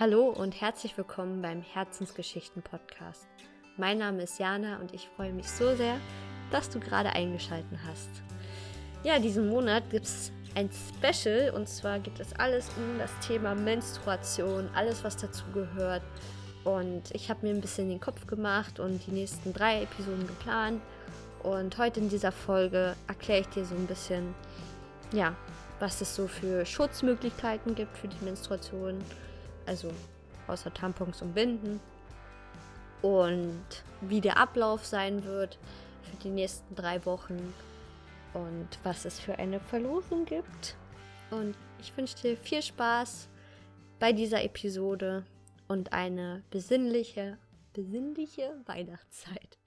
Hallo und herzlich willkommen beim Herzensgeschichten Podcast. Mein Name ist Jana und ich freue mich so sehr, dass du gerade eingeschaltet hast. Ja, diesen Monat gibt es ein Special und zwar gibt es alles um das Thema Menstruation, alles was dazu gehört. Und ich habe mir ein bisschen den Kopf gemacht und die nächsten drei Episoden geplant. Und heute in dieser Folge erkläre ich dir so ein bisschen, ja, was es so für Schutzmöglichkeiten gibt für die Menstruation. Also außer Tampons und Binden. Und wie der Ablauf sein wird für die nächsten drei Wochen. Und was es für eine Verlosung gibt. Und ich wünsche dir viel Spaß bei dieser Episode und eine besinnliche, besinnliche Weihnachtszeit.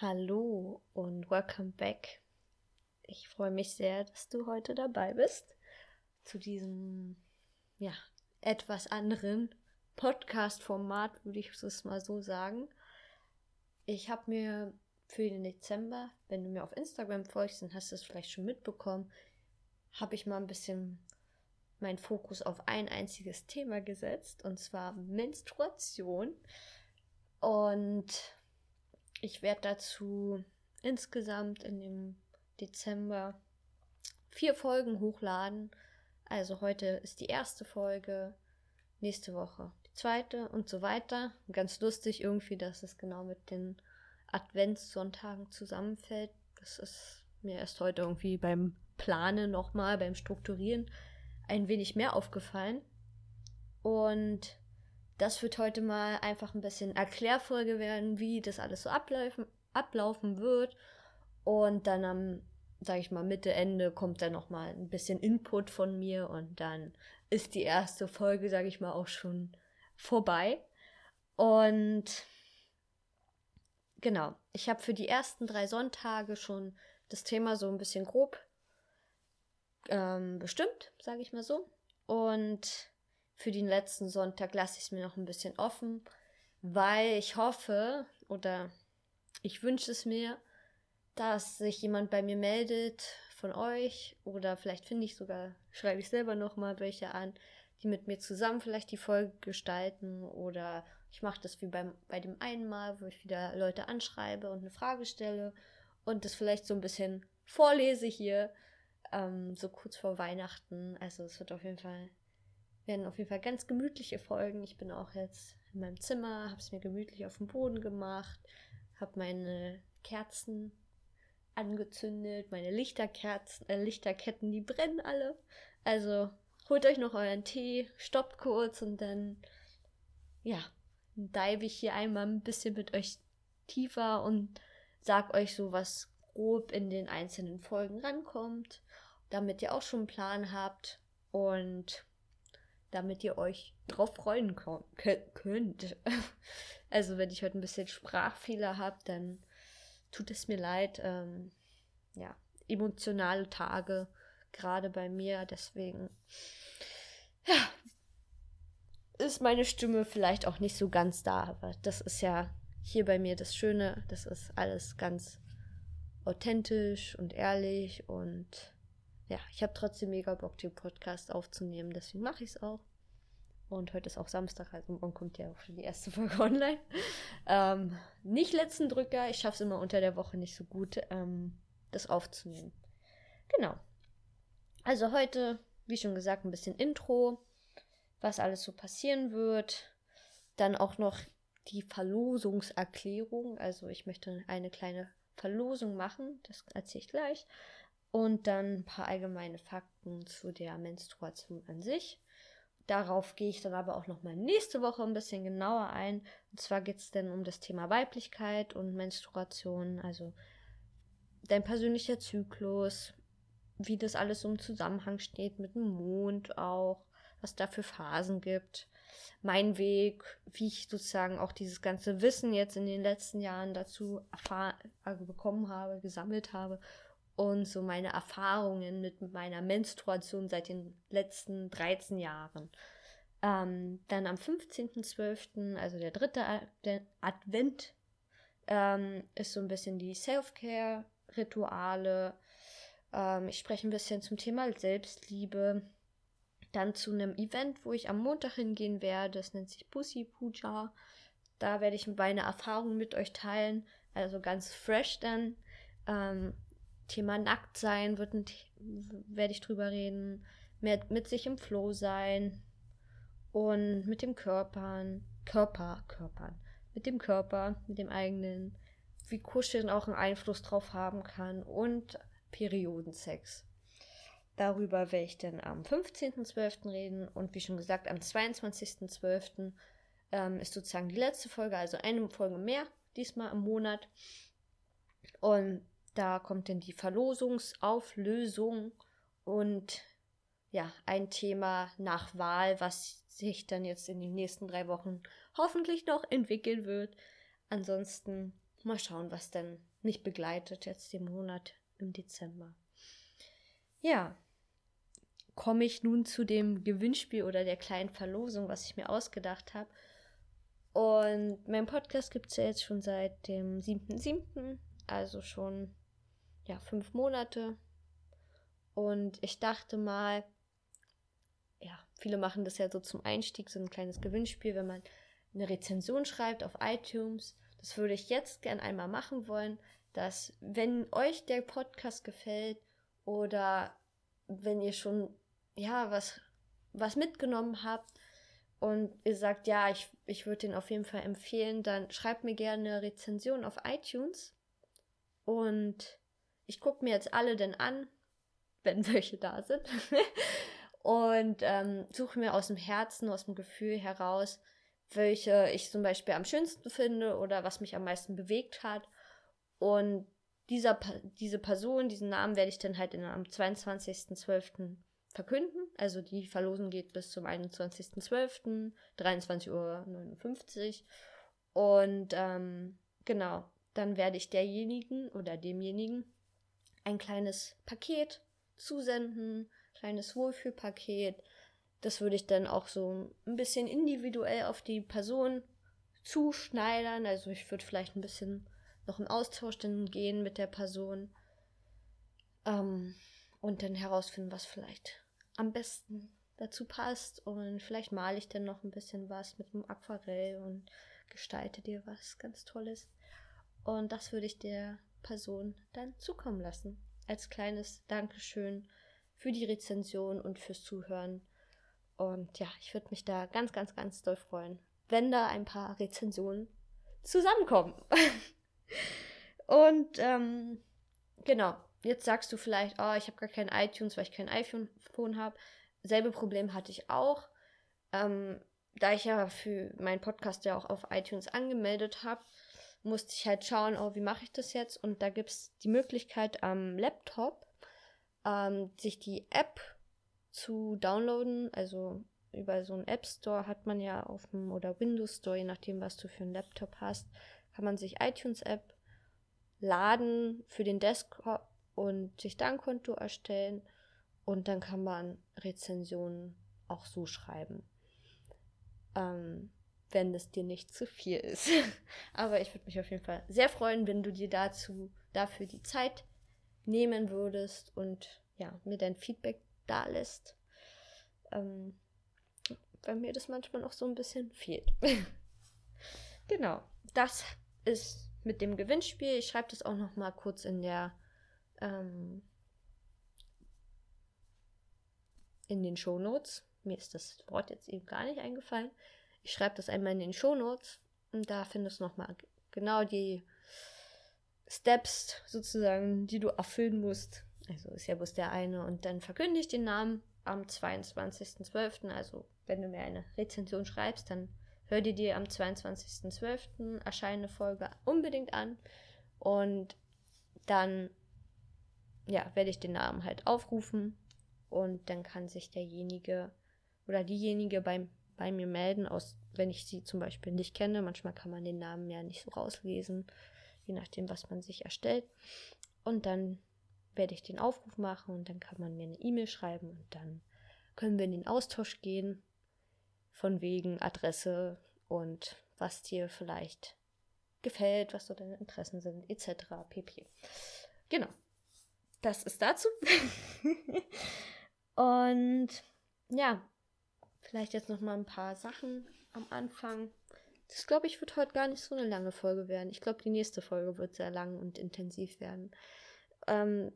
Hallo und welcome back. Ich freue mich sehr, dass du heute dabei bist zu diesem ja, etwas anderen Podcast-Format, würde ich es mal so sagen. Ich habe mir für den Dezember, wenn du mir auf Instagram folgst, dann hast du es vielleicht schon mitbekommen, habe ich mal ein bisschen meinen Fokus auf ein einziges Thema gesetzt, und zwar Menstruation. Und ich werde dazu insgesamt in dem Dezember vier Folgen hochladen. Also heute ist die erste Folge, nächste Woche die zweite und so weiter. Ganz lustig irgendwie, dass es genau mit den Adventssonntagen zusammenfällt. Das ist mir erst heute irgendwie beim Planen nochmal, beim Strukturieren ein wenig mehr aufgefallen. Und das wird heute mal einfach ein bisschen Erklärfolge werden, wie das alles so ablaufen, ablaufen wird. Und dann am, sage ich mal, Mitte, Ende kommt dann noch mal ein bisschen Input von mir und dann ist die erste Folge, sage ich mal, auch schon vorbei. Und genau, ich habe für die ersten drei Sonntage schon das Thema so ein bisschen grob ähm, bestimmt, sage ich mal so. Und für den letzten Sonntag lasse ich es mir noch ein bisschen offen, weil ich hoffe oder ich wünsche es mir, dass sich jemand bei mir meldet von euch oder vielleicht finde ich sogar, schreibe ich selber nochmal welche an, die mit mir zusammen vielleicht die Folge gestalten oder ich mache das wie beim, bei dem einen Mal, wo ich wieder Leute anschreibe und eine Frage stelle und das vielleicht so ein bisschen vorlese hier ähm, so kurz vor Weihnachten. Also es wird auf jeden Fall, werden auf jeden Fall ganz gemütliche Folgen. Ich bin auch jetzt in meinem Zimmer, habe es mir gemütlich auf dem Boden gemacht, habe meine Kerzen angezündet, meine Lichterkerzen, äh, Lichterketten, die brennen alle. Also holt euch noch euren Tee, stoppt kurz und dann, ja, dive ich hier einmal ein bisschen mit euch tiefer und sag euch so, was grob in den einzelnen Folgen rankommt damit ihr auch schon einen Plan habt und damit ihr euch drauf freuen könnt. Also wenn ich heute ein bisschen Sprachfehler habe, dann tut es mir leid. Ähm, ja, emotionale Tage gerade bei mir, deswegen ja, ist meine Stimme vielleicht auch nicht so ganz da, aber das ist ja hier bei mir das Schöne, das ist alles ganz authentisch und ehrlich und ja, ich habe trotzdem mega Bock, den Podcast aufzunehmen, deswegen mache ich es auch. Und heute ist auch Samstag, also morgen kommt ja auch schon die erste Folge online. Ähm, nicht letzten Drücker, ich schaffe es immer unter der Woche nicht so gut, ähm, das aufzunehmen. Genau. Also heute, wie schon gesagt, ein bisschen Intro, was alles so passieren wird. Dann auch noch die Verlosungserklärung. Also ich möchte eine kleine Verlosung machen, das erzähle ich gleich. Und dann ein paar allgemeine Fakten zu der Menstruation an sich. Darauf gehe ich dann aber auch nochmal nächste Woche ein bisschen genauer ein. Und zwar geht es dann um das Thema Weiblichkeit und Menstruation, also dein persönlicher Zyklus, wie das alles im Zusammenhang steht mit dem Mond auch, was da für Phasen gibt, mein Weg, wie ich sozusagen auch dieses ganze Wissen jetzt in den letzten Jahren dazu also bekommen habe, gesammelt habe und so meine Erfahrungen mit meiner Menstruation seit den letzten 13 Jahren. Ähm, dann am 15.12., also der dritte Advent, ähm, ist so ein bisschen die Self-Care-Rituale. Ähm, ich spreche ein bisschen zum Thema Selbstliebe. Dann zu einem Event, wo ich am Montag hingehen werde. Das nennt sich Pussy Puja. Da werde ich meine Erfahrungen mit euch teilen. Also ganz fresh dann. Ähm, Thema nackt sein wird ein, werde ich drüber reden. Mehr mit sich im Flow sein. Und mit dem Körpern. Körper, Körpern. Mit dem Körper, mit dem eigenen. Wie Kuscheln auch einen Einfluss drauf haben kann. Und Periodensex. Darüber werde ich dann am 15.12. reden und wie schon gesagt, am 22.12. Ähm, ist sozusagen die letzte Folge, also eine Folge mehr, diesmal im Monat. Und da kommt dann die Verlosungsauflösung und ja, ein Thema nach Wahl, was sich dann jetzt in den nächsten drei Wochen hoffentlich noch entwickeln wird. Ansonsten mal schauen, was dann mich begleitet jetzt den Monat im Dezember. Ja, komme ich nun zu dem Gewinnspiel oder der kleinen Verlosung, was ich mir ausgedacht habe. Und mein Podcast gibt es ja jetzt schon seit dem 7.7., also schon ja, fünf Monate. Und ich dachte mal, ja, viele machen das ja so zum Einstieg, so ein kleines Gewinnspiel, wenn man eine Rezension schreibt auf iTunes. Das würde ich jetzt gern einmal machen wollen, dass wenn euch der Podcast gefällt oder wenn ihr schon ja, was, was mitgenommen habt und ihr sagt, ja, ich, ich würde den auf jeden Fall empfehlen, dann schreibt mir gerne eine Rezension auf iTunes. Und ich gucke mir jetzt alle denn an, wenn welche da sind. und ähm, suche mir aus dem Herzen, aus dem Gefühl heraus, welche ich zum Beispiel am schönsten finde oder was mich am meisten bewegt hat. Und dieser, diese Person, diesen Namen werde ich dann halt in, am 22.12 verkünden. Also die Verlosen geht bis zum 21.12., 23.59 Uhr. Und ähm, genau, dann werde ich derjenigen oder demjenigen ein kleines Paket zusenden, kleines Wohlfühlpaket. Das würde ich dann auch so ein bisschen individuell auf die Person zuschneidern. Also ich würde vielleicht ein bisschen noch im Austausch dann gehen mit der Person. Ähm, und dann herausfinden, was vielleicht am besten dazu passt. Und vielleicht male ich dann noch ein bisschen was mit einem Aquarell und gestalte dir was ganz Tolles. Und das würde ich der Person dann zukommen lassen. Als kleines Dankeschön für die Rezension und fürs Zuhören. Und ja, ich würde mich da ganz, ganz, ganz doll freuen, wenn da ein paar Rezensionen zusammenkommen. und ähm, genau, Jetzt sagst du vielleicht, oh, ich habe gar kein iTunes, weil ich kein iPhone habe. Selbe Problem hatte ich auch. Ähm, da ich ja für meinen Podcast ja auch auf iTunes angemeldet habe, musste ich halt schauen, oh, wie mache ich das jetzt? Und da gibt es die Möglichkeit am Laptop, ähm, sich die App zu downloaden. Also über so einen App Store hat man ja auf dem oder Windows Store, je nachdem, was du für einen Laptop hast, kann man sich iTunes App laden für den Desktop und sich dann ein Konto erstellen und dann kann man Rezensionen auch so schreiben. Ähm, wenn es dir nicht zu viel ist. Aber ich würde mich auf jeden Fall sehr freuen, wenn du dir dazu dafür die Zeit nehmen würdest und ja, mir dein Feedback da lässt. Ähm, weil mir das manchmal noch so ein bisschen fehlt. genau, das ist mit dem Gewinnspiel. Ich schreibe das auch noch mal kurz in der ähm, in den Shownotes. Mir ist das Wort jetzt eben gar nicht eingefallen. Ich schreibe das einmal in den Shownotes und da findest du nochmal genau die Steps sozusagen, die du erfüllen musst. Also ist ja bloß der eine. Und dann verkünde ich den Namen am 22.12. Also wenn du mir eine Rezension schreibst, dann hör dir die am 22.12. erscheinende Folge unbedingt an. Und dann ja, werde ich den Namen halt aufrufen und dann kann sich derjenige oder diejenige bei, bei mir melden, aus, wenn ich sie zum Beispiel nicht kenne. Manchmal kann man den Namen ja nicht so rauslesen, je nachdem, was man sich erstellt. Und dann werde ich den Aufruf machen und dann kann man mir eine E-Mail schreiben und dann können wir in den Austausch gehen von wegen Adresse und was dir vielleicht gefällt, was so deine Interessen sind, etc. pp. Genau das ist dazu. und ja, vielleicht jetzt noch mal ein paar Sachen am Anfang. Das glaube ich wird heute gar nicht so eine lange Folge werden. Ich glaube, die nächste Folge wird sehr lang und intensiv werden. Ähm,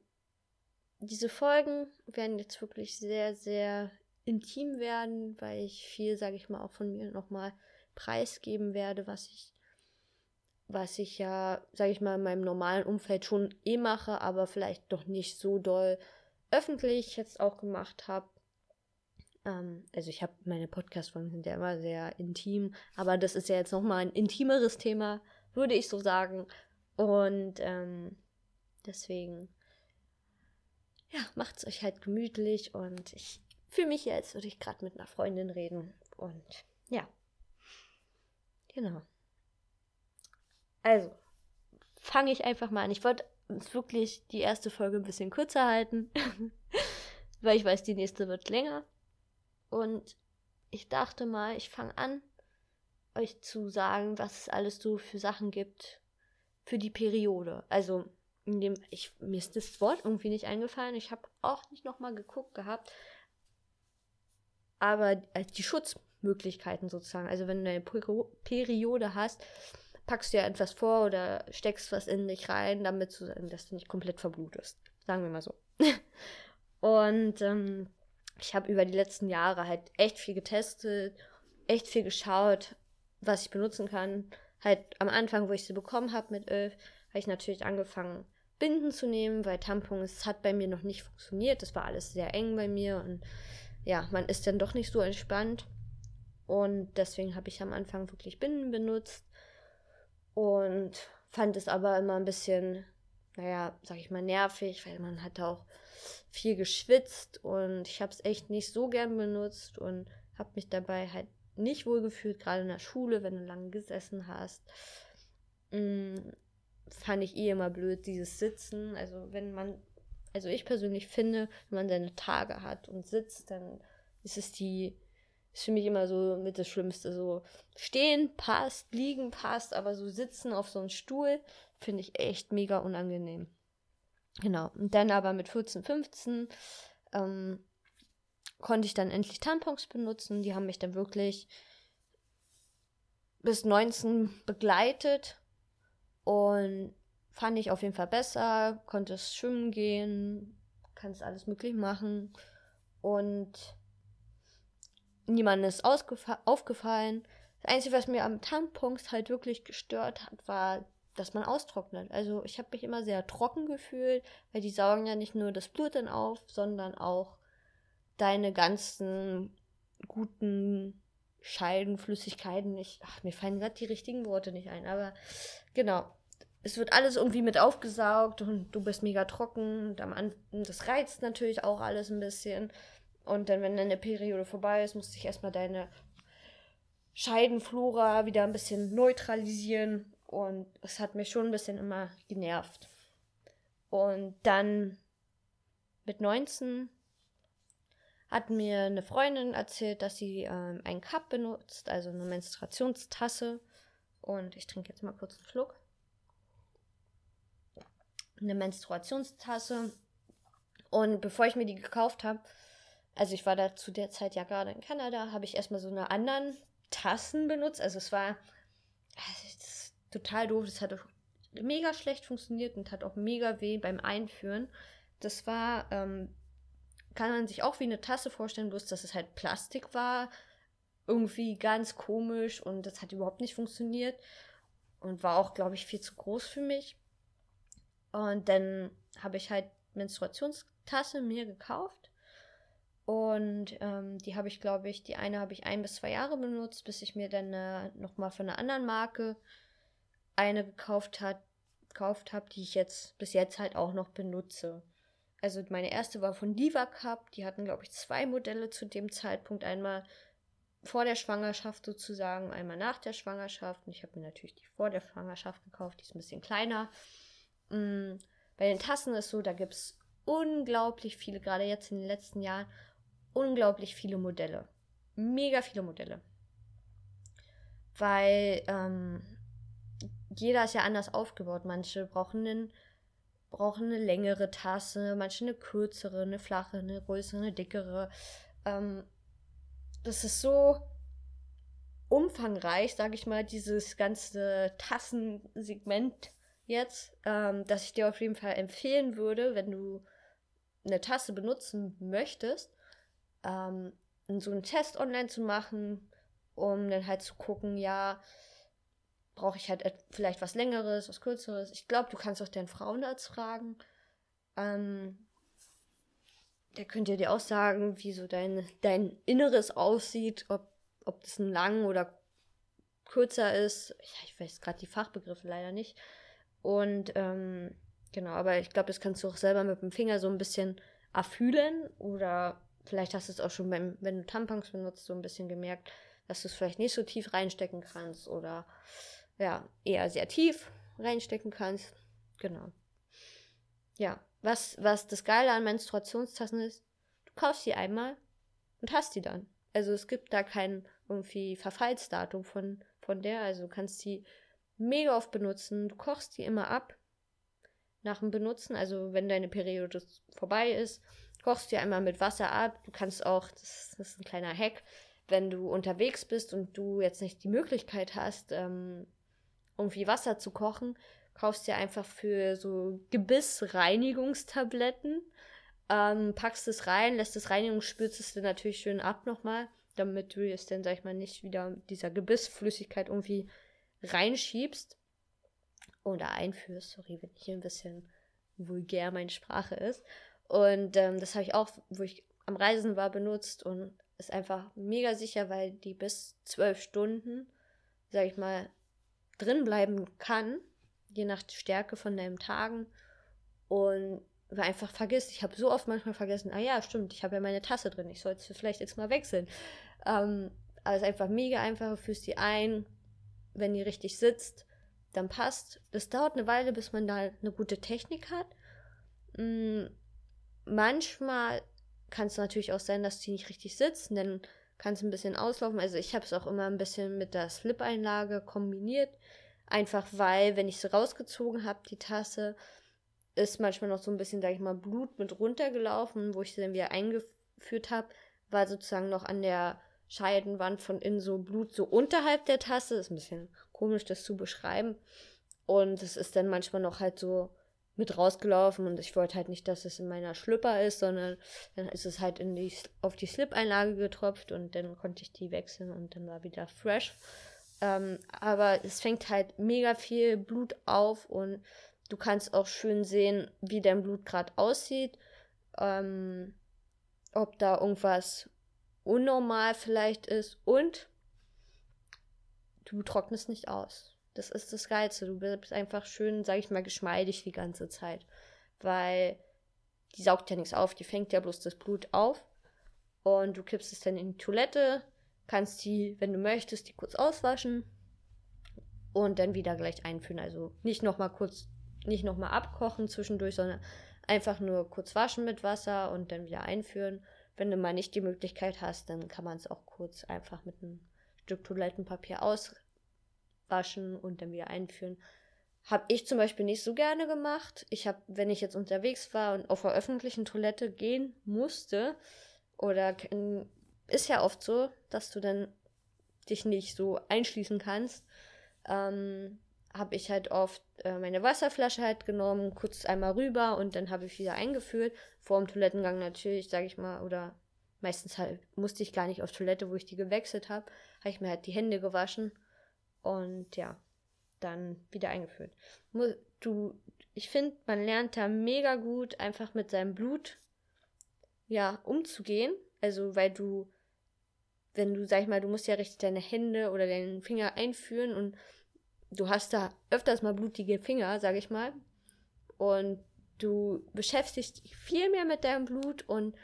diese Folgen werden jetzt wirklich sehr, sehr intim werden, weil ich viel, sage ich mal, auch von mir nochmal preisgeben werde, was ich, was ich ja, sage ich mal, in meinem normalen Umfeld schon eh mache, aber vielleicht noch nicht so doll öffentlich jetzt auch gemacht habe. Ähm, also ich habe meine Podcast-Folgen sind ja immer sehr intim, aber das ist ja jetzt nochmal ein intimeres Thema, würde ich so sagen. Und ähm, deswegen, ja, macht es euch halt gemütlich und ich fühle mich jetzt, als würde ich gerade mit einer Freundin reden. Und ja, genau. Also, fange ich einfach mal an. Ich wollte wirklich die erste Folge ein bisschen kürzer halten, weil ich weiß, die nächste wird länger. Und ich dachte mal, ich fange an, euch zu sagen, was es alles so für Sachen gibt für die Periode. Also, in dem, ich, mir ist das Wort irgendwie nicht eingefallen. Ich habe auch nicht nochmal geguckt gehabt. Aber äh, die Schutzmöglichkeiten sozusagen. Also, wenn du eine Periode hast, packst du ja etwas vor oder steckst was in dich rein, damit du, dass du nicht komplett verblutest. Sagen wir mal so. Und ähm, ich habe über die letzten Jahre halt echt viel getestet, echt viel geschaut, was ich benutzen kann. Halt am Anfang, wo ich sie bekommen habe mit Öl, habe ich natürlich angefangen, Binden zu nehmen, weil Tampons hat bei mir noch nicht funktioniert. Das war alles sehr eng bei mir und ja, man ist dann doch nicht so entspannt. Und deswegen habe ich am Anfang wirklich Binden benutzt und fand es aber immer ein bisschen, naja, sag ich mal, nervig, weil man hat auch viel geschwitzt und ich habe es echt nicht so gern benutzt und habe mich dabei halt nicht wohl gefühlt, gerade in der Schule, wenn du lange gesessen hast. Mh, mm, fand ich eh immer blöd, dieses Sitzen. Also wenn man, also ich persönlich finde, wenn man seine Tage hat und sitzt, dann ist es die, ist für mich immer so mit das Schlimmste. So stehen passt, liegen passt, aber so sitzen auf so einem Stuhl finde ich echt mega unangenehm. Genau. Und dann aber mit 14, 15 ähm, konnte ich dann endlich Tampons benutzen. Die haben mich dann wirklich bis 19 begleitet und fand ich auf jeden Fall besser. Konnte schwimmen gehen, kann es alles möglich machen und niemandem ist aufgefallen. Das Einzige, was mir am Tampons halt wirklich gestört hat, war dass man austrocknet. Also ich habe mich immer sehr trocken gefühlt, weil die saugen ja nicht nur das Blut dann auf, sondern auch deine ganzen guten Scheidenflüssigkeiten. Ich, ach, mir fallen gerade die richtigen Worte nicht ein, aber genau. Es wird alles irgendwie mit aufgesaugt und du bist mega trocken. Und am Anfang, das reizt natürlich auch alles ein bisschen. Und dann, wenn deine Periode vorbei ist, musst du dich erstmal deine Scheidenflora wieder ein bisschen neutralisieren. Und es hat mich schon ein bisschen immer genervt. Und dann mit 19 hat mir eine Freundin erzählt, dass sie ähm, einen Cup benutzt, also eine Menstruationstasse. Und ich trinke jetzt mal kurz einen Schluck. Eine Menstruationstasse. Und bevor ich mir die gekauft habe, also ich war da zu der Zeit ja gerade in Kanada, habe ich erstmal so eine anderen Tassen benutzt. Also es war, total doof. Das hat auch mega schlecht funktioniert und hat auch mega weh beim Einführen. Das war, ähm, kann man sich auch wie eine Tasse vorstellen, bloß dass es halt Plastik war. Irgendwie ganz komisch und das hat überhaupt nicht funktioniert. Und war auch, glaube ich, viel zu groß für mich. Und dann habe ich halt Menstruationstasse mir gekauft. Und ähm, die habe ich, glaube ich, die eine habe ich ein bis zwei Jahre benutzt, bis ich mir dann äh, nochmal von einer anderen Marke eine gekauft hat, gekauft habe, die ich jetzt bis jetzt halt auch noch benutze. Also meine erste war von Diva Cup. Die hatten, glaube ich, zwei Modelle zu dem Zeitpunkt. Einmal vor der Schwangerschaft sozusagen, einmal nach der Schwangerschaft. Und ich habe mir natürlich die vor der Schwangerschaft gekauft. Die ist ein bisschen kleiner. Mhm. Bei den Tassen ist so, da gibt es unglaublich viele, gerade jetzt in den letzten Jahren, unglaublich viele Modelle. Mega viele Modelle. Weil ähm, jeder ist ja anders aufgebaut. Manche brauchen, einen, brauchen eine längere Tasse, manche eine kürzere, eine flache, eine größere, eine dickere. Ähm, das ist so umfangreich, sage ich mal, dieses ganze Tassensegment jetzt, ähm, dass ich dir auf jeden Fall empfehlen würde, wenn du eine Tasse benutzen möchtest, ähm, so einen Test online zu machen, um dann halt zu gucken, ja, brauche ich halt vielleicht was längeres, was kürzeres. Ich glaube, du kannst auch deinen Frauenarzt fragen. Ähm, der könnte dir auch sagen, wie so dein, dein Inneres aussieht, ob, ob das ein lang oder kürzer ist. Ja, ich weiß gerade die Fachbegriffe leider nicht. Und ähm, genau, aber ich glaube, das kannst du auch selber mit dem Finger so ein bisschen erfühlen oder vielleicht hast du es auch schon beim, wenn du Tampons benutzt, so ein bisschen gemerkt, dass du es vielleicht nicht so tief reinstecken kannst oder ja, eher sehr tief reinstecken kannst. Genau. Ja, was, was das Geile an Menstruationstassen ist, du kaufst sie einmal und hast die dann. Also es gibt da kein irgendwie Verfallsdatum von, von der. Also du kannst sie mega oft benutzen. Du kochst die immer ab nach dem Benutzen. Also wenn deine Periode vorbei ist, kochst du einmal mit Wasser ab. Du kannst auch, das, das, ist ein kleiner Hack, wenn du unterwegs bist und du jetzt nicht die Möglichkeit hast, ähm, irgendwie Wasser zu kochen, kaufst dir einfach für so Gebissreinigungstabletten, ähm, packst es rein, lässt es reinigen, spürst es dann natürlich schön ab nochmal, damit du es dann, sag ich mal, nicht wieder dieser Gebissflüssigkeit irgendwie reinschiebst oder einführst. Sorry, wenn hier ein bisschen vulgär meine Sprache ist. Und ähm, das habe ich auch, wo ich am Reisen war, benutzt und ist einfach mega sicher, weil die bis zwölf Stunden, sag ich mal, drin bleiben kann, je nach Stärke von deinen Tagen. Und weil einfach vergisst, ich habe so oft manchmal vergessen, ah ja, stimmt, ich habe ja meine Tasse drin, ich sollte sie vielleicht jetzt mal wechseln. Ähm, aber es ist einfach mega einfach, du führst die ein, wenn die richtig sitzt, dann passt. Das dauert eine Weile, bis man da eine gute Technik hat. Mhm. Manchmal kann es natürlich auch sein, dass die nicht richtig sitzen, dann kann es ein bisschen auslaufen. Also ich habe es auch immer ein bisschen mit der Slip-Einlage kombiniert. Einfach weil, wenn ich sie rausgezogen habe, die Tasse, ist manchmal noch so ein bisschen, sag ich mal, Blut mit runtergelaufen. Wo ich sie dann wieder eingeführt habe, war sozusagen noch an der Scheidenwand von innen so Blut so unterhalb der Tasse. Ist ein bisschen komisch, das zu beschreiben. Und es ist dann manchmal noch halt so mit rausgelaufen und ich wollte halt nicht, dass es in meiner Schlüpper ist, sondern dann ist es halt in die, auf die Slip-Einlage getropft und dann konnte ich die wechseln und dann war wieder fresh. Ähm, aber es fängt halt mega viel Blut auf und du kannst auch schön sehen, wie dein Blut gerade aussieht. Ähm, ob da irgendwas unnormal vielleicht ist und du trocknest nicht aus. Das ist das Geilste. Du bist einfach schön, sag ich mal, geschmeidig die ganze Zeit. Weil die saugt ja nichts auf, die fängt ja bloß das Blut auf. Und du kippst es dann in die Toilette, kannst die, wenn du möchtest, die kurz auswaschen und dann wieder gleich einführen. Also nicht nochmal kurz, nicht nochmal abkochen zwischendurch, sondern einfach nur kurz waschen mit Wasser und dann wieder einführen. Wenn du mal nicht die Möglichkeit hast, dann kann man es auch kurz einfach mit einem Stück Toilettenpapier aus waschen und dann wieder einführen. Habe ich zum Beispiel nicht so gerne gemacht. Ich habe, wenn ich jetzt unterwegs war und auf der öffentlichen Toilette gehen musste, oder ist ja oft so, dass du dann dich nicht so einschließen kannst, ähm, habe ich halt oft äh, meine Wasserflasche halt genommen, kurz einmal rüber und dann habe ich wieder eingeführt. Vor dem Toilettengang natürlich, sage ich mal, oder meistens halt musste ich gar nicht auf Toilette, wo ich die gewechselt habe, habe ich mir halt die Hände gewaschen und ja, dann wieder eingeführt. Du, ich finde, man lernt da mega gut, einfach mit seinem Blut ja umzugehen. Also, weil du, wenn du, sag ich mal, du musst ja richtig deine Hände oder deinen Finger einführen und du hast da öfters mal blutige Finger, sag ich mal. Und du beschäftigst dich viel mehr mit deinem Blut und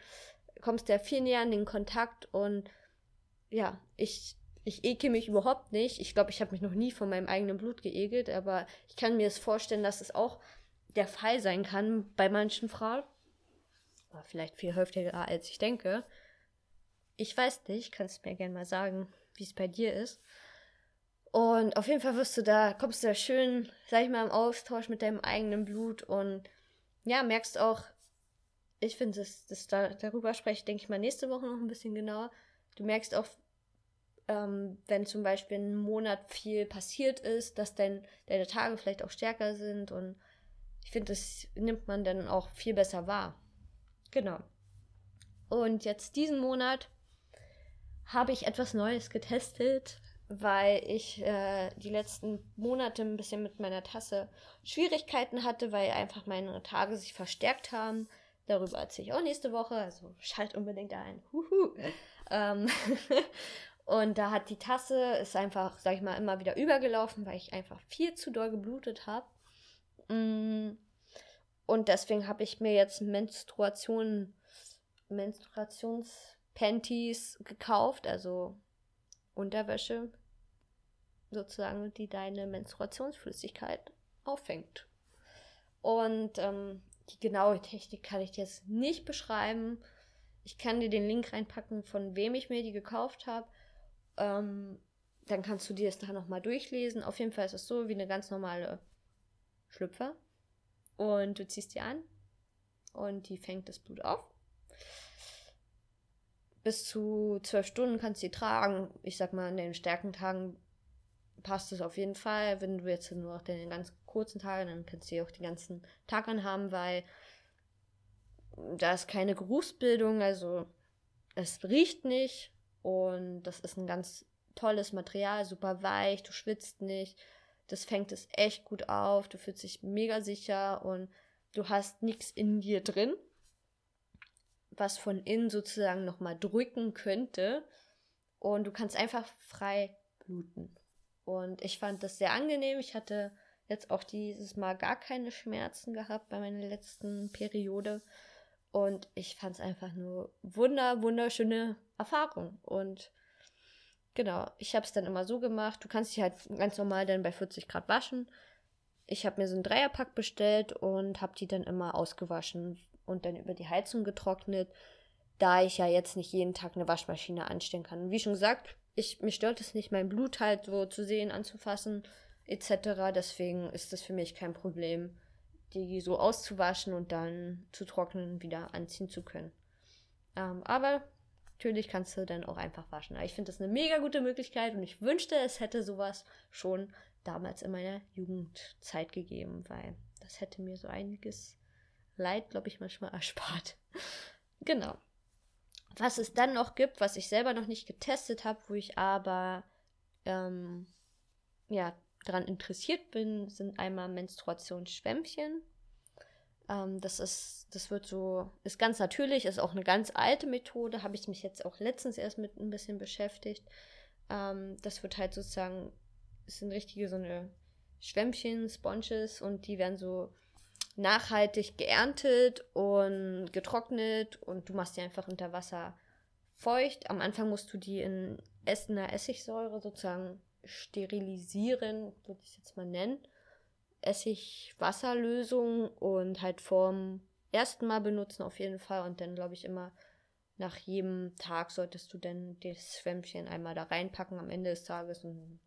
kommst da viel näher an den Kontakt und ja, ich ich ekel mich überhaupt nicht. Ich glaube, ich habe mich noch nie von meinem eigenen Blut geekelt, aber ich kann mir es das vorstellen, dass es auch der Fall sein kann bei manchen Frauen. Aber vielleicht viel häufiger, als ich denke. Ich weiß nicht, kannst du mir gerne mal sagen, wie es bei dir ist. Und auf jeden Fall wirst du da, kommst du da schön, sag ich mal, im Austausch mit deinem eigenen Blut und ja, merkst auch, ich finde, das, das da, darüber spreche ich, denke ich mal, nächste Woche noch ein bisschen genauer, Du merkst auch, ähm, wenn zum Beispiel einen Monat viel passiert ist, dass dein, deine Tage vielleicht auch stärker sind und ich finde, das nimmt man dann auch viel besser wahr. Genau. Und jetzt diesen Monat habe ich etwas Neues getestet, weil ich äh, die letzten Monate ein bisschen mit meiner Tasse Schwierigkeiten hatte, weil einfach meine Tage sich verstärkt haben. Darüber erzähle ich auch nächste Woche, also schalt unbedingt ein. Huhu. Ähm und da hat die Tasse, ist einfach, sag ich mal, immer wieder übergelaufen, weil ich einfach viel zu doll geblutet habe. Mm. Und deswegen habe ich mir jetzt Menstruation, Menstruationspanties gekauft, also Unterwäsche, sozusagen, die deine Menstruationsflüssigkeit auffängt. Und ähm, die genaue Technik kann ich jetzt nicht beschreiben. Ich kann dir den Link reinpacken, von wem ich mir die gekauft habe. Ähm, dann kannst du dir das da nochmal durchlesen. Auf jeden Fall ist es so wie eine ganz normale Schlüpfer. Und du ziehst die an und die fängt das Blut auf. Bis zu zwölf Stunden kannst du die tragen. Ich sag mal, in den stärken Tagen passt es auf jeden Fall. Wenn du jetzt nur noch den ganz kurzen Tagen, dann kannst du die auch den ganzen Tag anhaben, weil da ist keine Geruchsbildung, also es riecht nicht und das ist ein ganz tolles Material, super weich, du schwitzt nicht. Das fängt es echt gut auf, du fühlst dich mega sicher und du hast nichts in dir drin, was von innen sozusagen nochmal drücken könnte. Und du kannst einfach frei bluten. Und ich fand das sehr angenehm. Ich hatte jetzt auch dieses Mal gar keine Schmerzen gehabt bei meiner letzten Periode. Und ich fand es einfach nur wunder, wunderschöne Erfahrung. Und genau, ich habe es dann immer so gemacht. Du kannst dich halt ganz normal dann bei 40 Grad waschen. Ich habe mir so einen Dreierpack bestellt und habe die dann immer ausgewaschen und dann über die Heizung getrocknet, da ich ja jetzt nicht jeden Tag eine Waschmaschine anstellen kann. Wie schon gesagt, ich, mich stört es nicht, mein Blut halt so zu sehen, anzufassen, etc. Deswegen ist das für mich kein Problem die so auszuwaschen und dann zu trocknen wieder anziehen zu können. Ähm, aber natürlich kannst du dann auch einfach waschen. Aber ich finde das eine mega gute Möglichkeit und ich wünschte, es hätte sowas schon damals in meiner Jugendzeit gegeben, weil das hätte mir so einiges Leid, glaube ich, manchmal erspart. genau. Was es dann noch gibt, was ich selber noch nicht getestet habe, wo ich aber ähm, ja daran interessiert bin, sind einmal Menstruationsschwämmchen. Ähm, das ist, das wird so, ist ganz natürlich, ist auch eine ganz alte Methode, habe ich mich jetzt auch letztens erst mit ein bisschen beschäftigt. Ähm, das wird halt sozusagen, es sind richtige so eine Schwämmchen, Sponges und die werden so nachhaltig geerntet und getrocknet und du machst die einfach unter Wasser feucht. Am Anfang musst du die in essener Essigsäure sozusagen sterilisieren, würde ich es jetzt mal nennen. Essig-Wasserlösung und halt vorm ersten Mal benutzen auf jeden Fall und dann glaube ich immer nach jedem Tag solltest du dann das Schwämmchen einmal da reinpacken am Ende des Tages und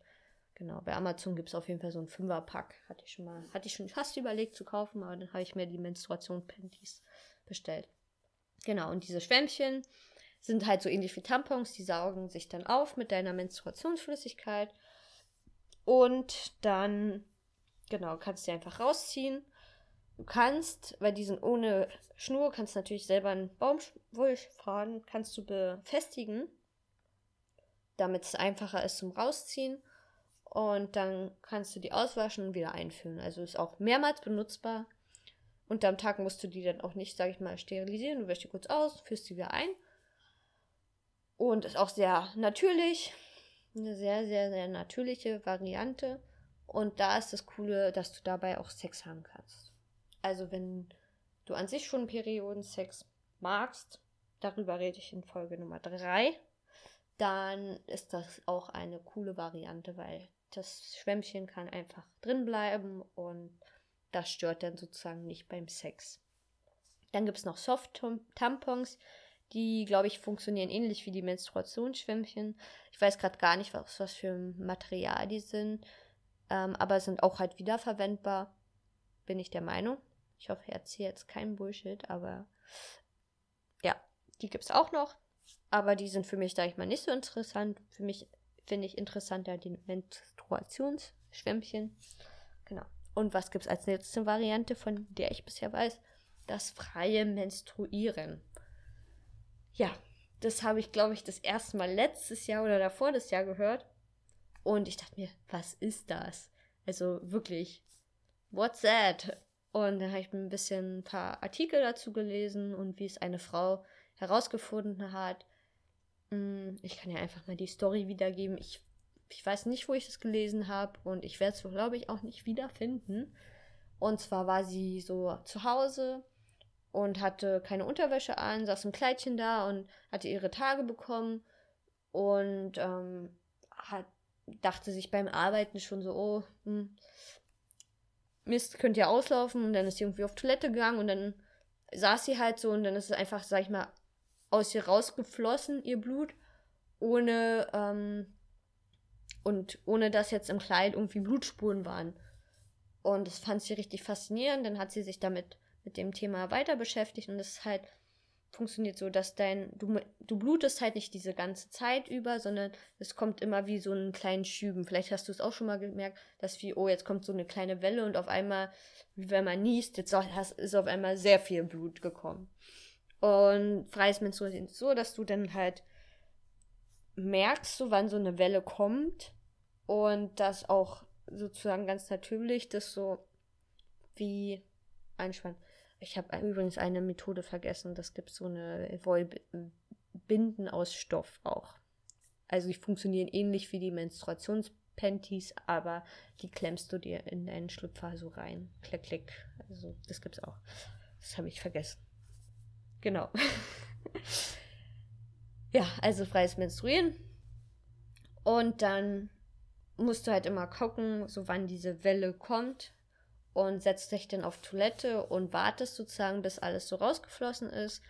genau, bei Amazon gibt es auf jeden Fall so ein Fünferpack. Hatte ich schon mal, hatte ich schon fast überlegt zu kaufen, aber dann habe ich mir die Menstruation-Panties bestellt. Genau, und diese Schwämmchen sind halt so ähnlich wie Tampons, die saugen sich dann auf mit deiner Menstruationsflüssigkeit und dann, genau, kannst du die einfach rausziehen. Du kannst, weil die sind ohne Schnur, kannst natürlich selber einen Baumwollfaden, kannst du befestigen, damit es einfacher ist zum Rausziehen. Und dann kannst du die auswaschen und wieder einfüllen. Also ist auch mehrmals benutzbar. Und am Tag musst du die dann auch nicht, sage ich mal, sterilisieren. Du wäschst die kurz aus, führst die wieder ein. Und ist auch sehr natürlich. Eine sehr, sehr, sehr natürliche Variante. Und da ist das Coole, dass du dabei auch Sex haben kannst. Also wenn du an sich schon Periodensex magst, darüber rede ich in Folge Nummer 3, dann ist das auch eine coole Variante, weil das Schwämmchen kann einfach drin bleiben und das stört dann sozusagen nicht beim Sex. Dann gibt es noch Soft-Tampons. Die, glaube ich, funktionieren ähnlich wie die Menstruationsschwämmchen. Ich weiß gerade gar nicht, was, was für Material die sind. Ähm, aber sind auch halt wiederverwendbar, bin ich der Meinung. Ich hoffe, ich erzähle jetzt keinen Bullshit, aber ja, die gibt es auch noch. aber die sind für mich, sag ich mal, nicht so interessant. Für mich finde ich interessanter die Menstruationsschwämmchen. Genau. Und was gibt es als letzte Variante, von der ich bisher weiß? Das freie Menstruieren. Ja, das habe ich, glaube ich, das erste Mal letztes Jahr oder davor das Jahr gehört. Und ich dachte mir, was ist das? Also wirklich, what's that? Und dann habe ich ein bisschen ein paar Artikel dazu gelesen und wie es eine Frau herausgefunden hat. Hm, ich kann ja einfach mal die Story wiedergeben. Ich, ich weiß nicht, wo ich das gelesen habe und ich werde es, glaube ich, auch nicht wiederfinden. Und zwar war sie so zu Hause und hatte keine Unterwäsche an, saß im Kleidchen da und hatte ihre Tage bekommen und ähm, hat, dachte sich beim Arbeiten schon so, oh, hm, Mist, könnt ihr auslaufen und dann ist sie irgendwie auf Toilette gegangen und dann saß sie halt so und dann ist es einfach, sag ich mal, aus ihr rausgeflossen, ihr Blut, ohne, ähm, und ohne dass jetzt im Kleid irgendwie Blutspuren waren. Und das fand sie richtig faszinierend. Dann hat sie sich damit mit dem Thema weiter beschäftigt und es halt funktioniert so, dass dein, du, du blutest halt nicht diese ganze Zeit über, sondern es kommt immer wie so einen kleinen Schüben. Vielleicht hast du es auch schon mal gemerkt, dass wie, oh, jetzt kommt so eine kleine Welle und auf einmal, wie wenn man niest, jetzt ist auf einmal sehr viel Blut gekommen. Und freies Menstruieren ist so, dass du dann halt merkst, so wann so eine Welle kommt und das auch sozusagen ganz natürlich das so wie einspannen. Ich habe übrigens eine Methode vergessen. Das gibt so eine Wollbinden aus Stoff auch. Also die funktionieren ähnlich wie die Menstruationspanties, aber die klemmst du dir in deinen Schlüpfer so rein. Klick, klick. Also das gibt's auch. Das habe ich vergessen. Genau. ja, also freies Menstruieren. Und dann musst du halt immer gucken, so wann diese Welle kommt und setzt dich dann auf Toilette und wartest sozusagen, bis alles so rausgeflossen ist.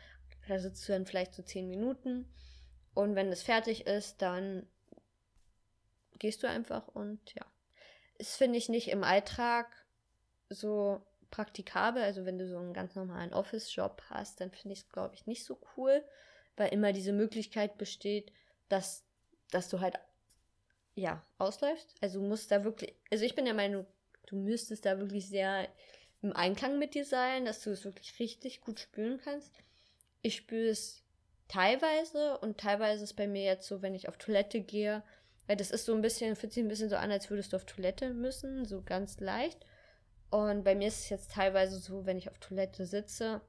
Da sitzt du dann vielleicht so zehn Minuten. Und wenn es fertig ist, dann gehst du einfach und ja. Das finde ich nicht im Alltag so praktikabel. Also wenn du so einen ganz normalen Office-Job hast, dann finde ich es, glaube ich, nicht so cool, weil immer diese Möglichkeit besteht, dass, dass du halt ja, ausläufst. Also musst da wirklich, also ich bin der Meinung, du müsstest da wirklich sehr im Einklang mit dir sein, dass du es wirklich richtig gut spüren kannst. Ich spüre es teilweise und teilweise ist bei mir jetzt so, wenn ich auf Toilette gehe, weil das ist so ein bisschen, fühlt sich ein bisschen so an, als würdest du auf Toilette müssen, so ganz leicht. Und bei mir ist es jetzt teilweise so, wenn ich auf Toilette sitze,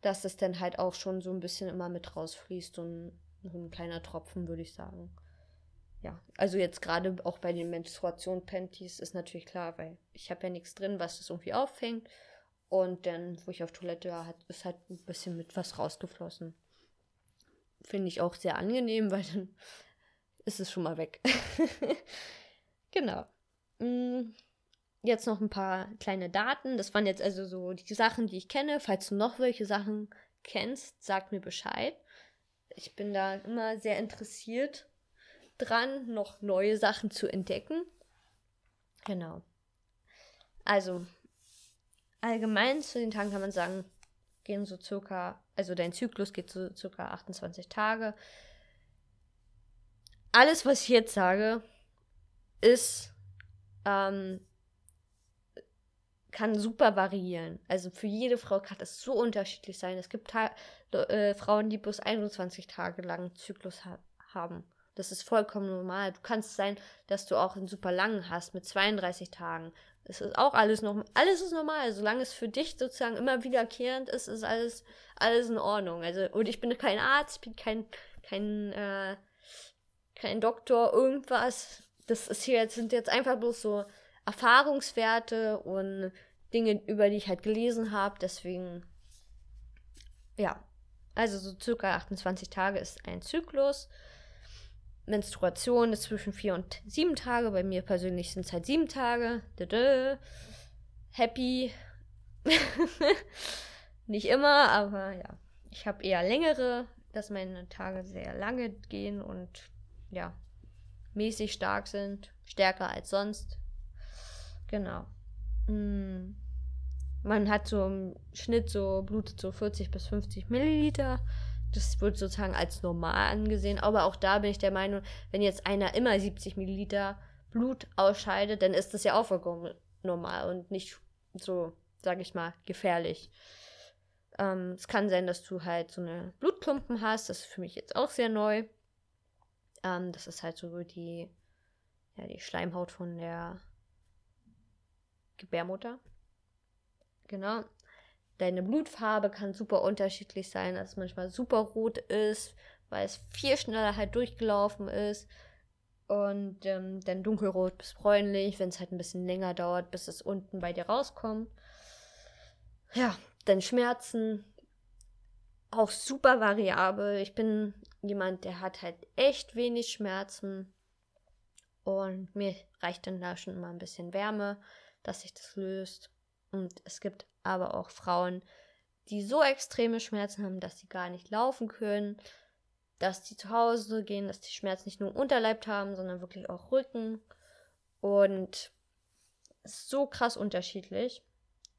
dass es dann halt auch schon so ein bisschen immer mit rausfließt, ein, so ein kleiner Tropfen, würde ich sagen ja, also jetzt gerade auch bei den Menstruation-Panties ist natürlich klar, weil ich habe ja nichts drin, was das irgendwie auffängt. Und dann, wo ich auf Toilette war, hat, ist halt ein bisschen mit was rausgeflossen. Finde ich auch sehr angenehm, weil dann ist es schon mal weg. genau. Mm, jetzt noch ein paar kleine Daten. Das waren jetzt also so die Sachen, die ich kenne. Falls du noch welche Sachen kennst, sag mir Bescheid. Ich bin da immer sehr interessiert dran, noch neue Sachen zu entdecken. Genau. Also, allgemein zu den Tagen kann man sagen, gehen so circa, also dein Zyklus geht so circa 28 Tage. Alles, was ich jetzt sage, ist, ähm, kann super variieren. Also für jede Frau kann das so unterschiedlich sein. Es gibt Ta äh, Frauen, die bloß 21 Tage lang Zyklus ha haben. Das ist vollkommen normal. Du kannst sein, dass du auch einen super langen hast mit 32 Tagen. Das ist auch alles noch, alles ist normal. Solange es für dich sozusagen immer wiederkehrend ist, ist alles, alles in Ordnung. Also, und ich bin kein Arzt, bin kein, kein, äh, kein Doktor, irgendwas. Das ist hier jetzt, sind jetzt einfach bloß so Erfahrungswerte und Dinge, über die ich halt gelesen habe. Deswegen, ja. Also so circa 28 Tage ist ein Zyklus. Menstruation ist zwischen vier und sieben Tage. Bei mir persönlich sind es halt sieben Tage. Dada. Happy. Nicht immer, aber ja. Ich habe eher längere, dass meine Tage sehr lange gehen und ja, mäßig stark sind. Stärker als sonst. Genau. Mm. Man hat so im Schnitt so, blutet so 40 bis 50 Milliliter Das wird sozusagen als normal angesehen. Aber auch da bin ich der Meinung, wenn jetzt einer immer 70 Milliliter Blut ausscheidet, dann ist das ja auch vollkommen normal und nicht so, sag ich mal, gefährlich. Ähm, es kann sein, dass du halt so eine Blutklumpen hast. Das ist für mich jetzt auch sehr neu. Ähm, das ist halt so die, ja, die Schleimhaut von der Gebärmutter. Genau. Deine Blutfarbe kann super unterschiedlich sein, dass es manchmal super rot ist, weil es viel schneller halt durchgelaufen ist. Und ähm, dann dunkelrot bis bräunlich, wenn es halt ein bisschen länger dauert, bis es unten bei dir rauskommt. Ja, dann Schmerzen. Auch super variabel. Ich bin jemand, der hat halt echt wenig Schmerzen. Und mir reicht dann da schon immer ein bisschen Wärme, dass sich das löst. Und es gibt aber auch Frauen, die so extreme Schmerzen haben, dass sie gar nicht laufen können, dass die zu Hause gehen, dass die Schmerzen nicht nur Unterleib haben, sondern wirklich auch Rücken. Und so krass unterschiedlich.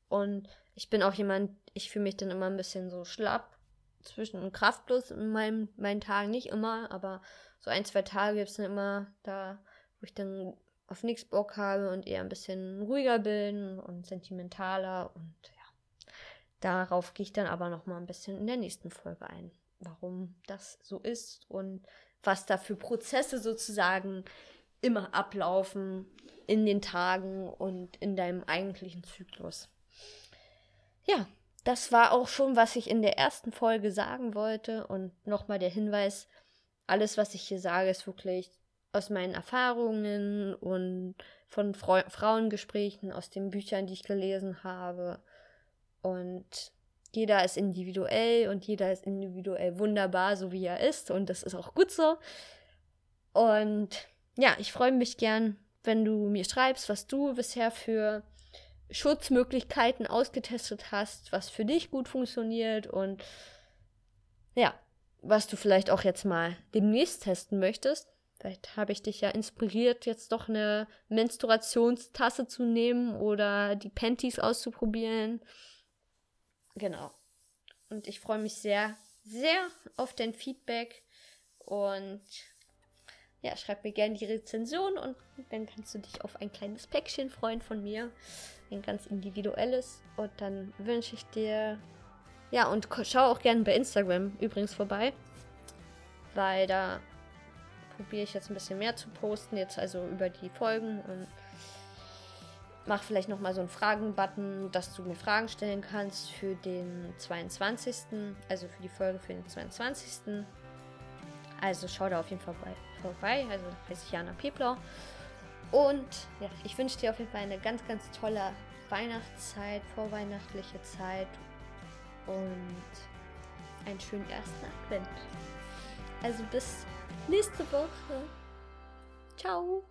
Und ich bin auch jemand, ich fühle mich dann immer ein bisschen so schlapp zwischen und kraftlos in meinem, meinen Tagen. Nicht immer, aber so ein, zwei Tage gibt es dann immer da, wo ich dann auf nichts Bock habe und eher ein bisschen ruhiger bin und sentimentaler und ja. Darauf gehe ich dann aber noch mal ein bisschen in der nächsten Folge ein warum das so ist und was da für Prozesse sozusagen immer ablaufen in den Tagen und in deinem eigentlichen Zyklus. Ja, das war auch schon, was ich in der ersten Folge sagen wollte. Und nochmal der Hinweis, alles, was ich hier sage, ist wirklich aus meinen Erfahrungen und von Fra Frauengesprächen, aus den Büchern, die ich gelesen habe. Und jeder ist individuell und jeder ist individuell wunderbar, so wie er ist. Und das ist auch gut so. Und ja, ich freue mich gern, wenn du mir schreibst, was du bisher für Schutzmöglichkeiten ausgetestet hast, was für dich gut funktioniert und ja, was du vielleicht auch jetzt mal demnächst testen möchtest. Vielleicht habe ich dich ja inspiriert, jetzt doch eine Menstruationstasse zu nehmen oder die Panties auszuprobieren. Genau. Und ich freue mich sehr, sehr auf dein Feedback. Und ja, schreib mir gerne die Rezension und dann kannst du dich auf ein kleines Päckchen freuen von mir. Ein ganz individuelles. Und dann wünsche ich dir. Ja, und schau auch gerne bei Instagram übrigens vorbei. Weil da probiere ich jetzt ein bisschen mehr zu posten. Jetzt also über die Folgen und mach vielleicht nochmal so einen Fragen-Button, dass du mir Fragen stellen kannst für den 22. Also für die Folge für den 22. Also schau da auf jeden Fall vorbei. Also heiße ich Jana Pieplau. Und ja, ich wünsche dir auf jeden Fall eine ganz, ganz tolle Weihnachtszeit, vorweihnachtliche Zeit und einen schönen ersten Advent. Also bis nächste Woche. Ciao.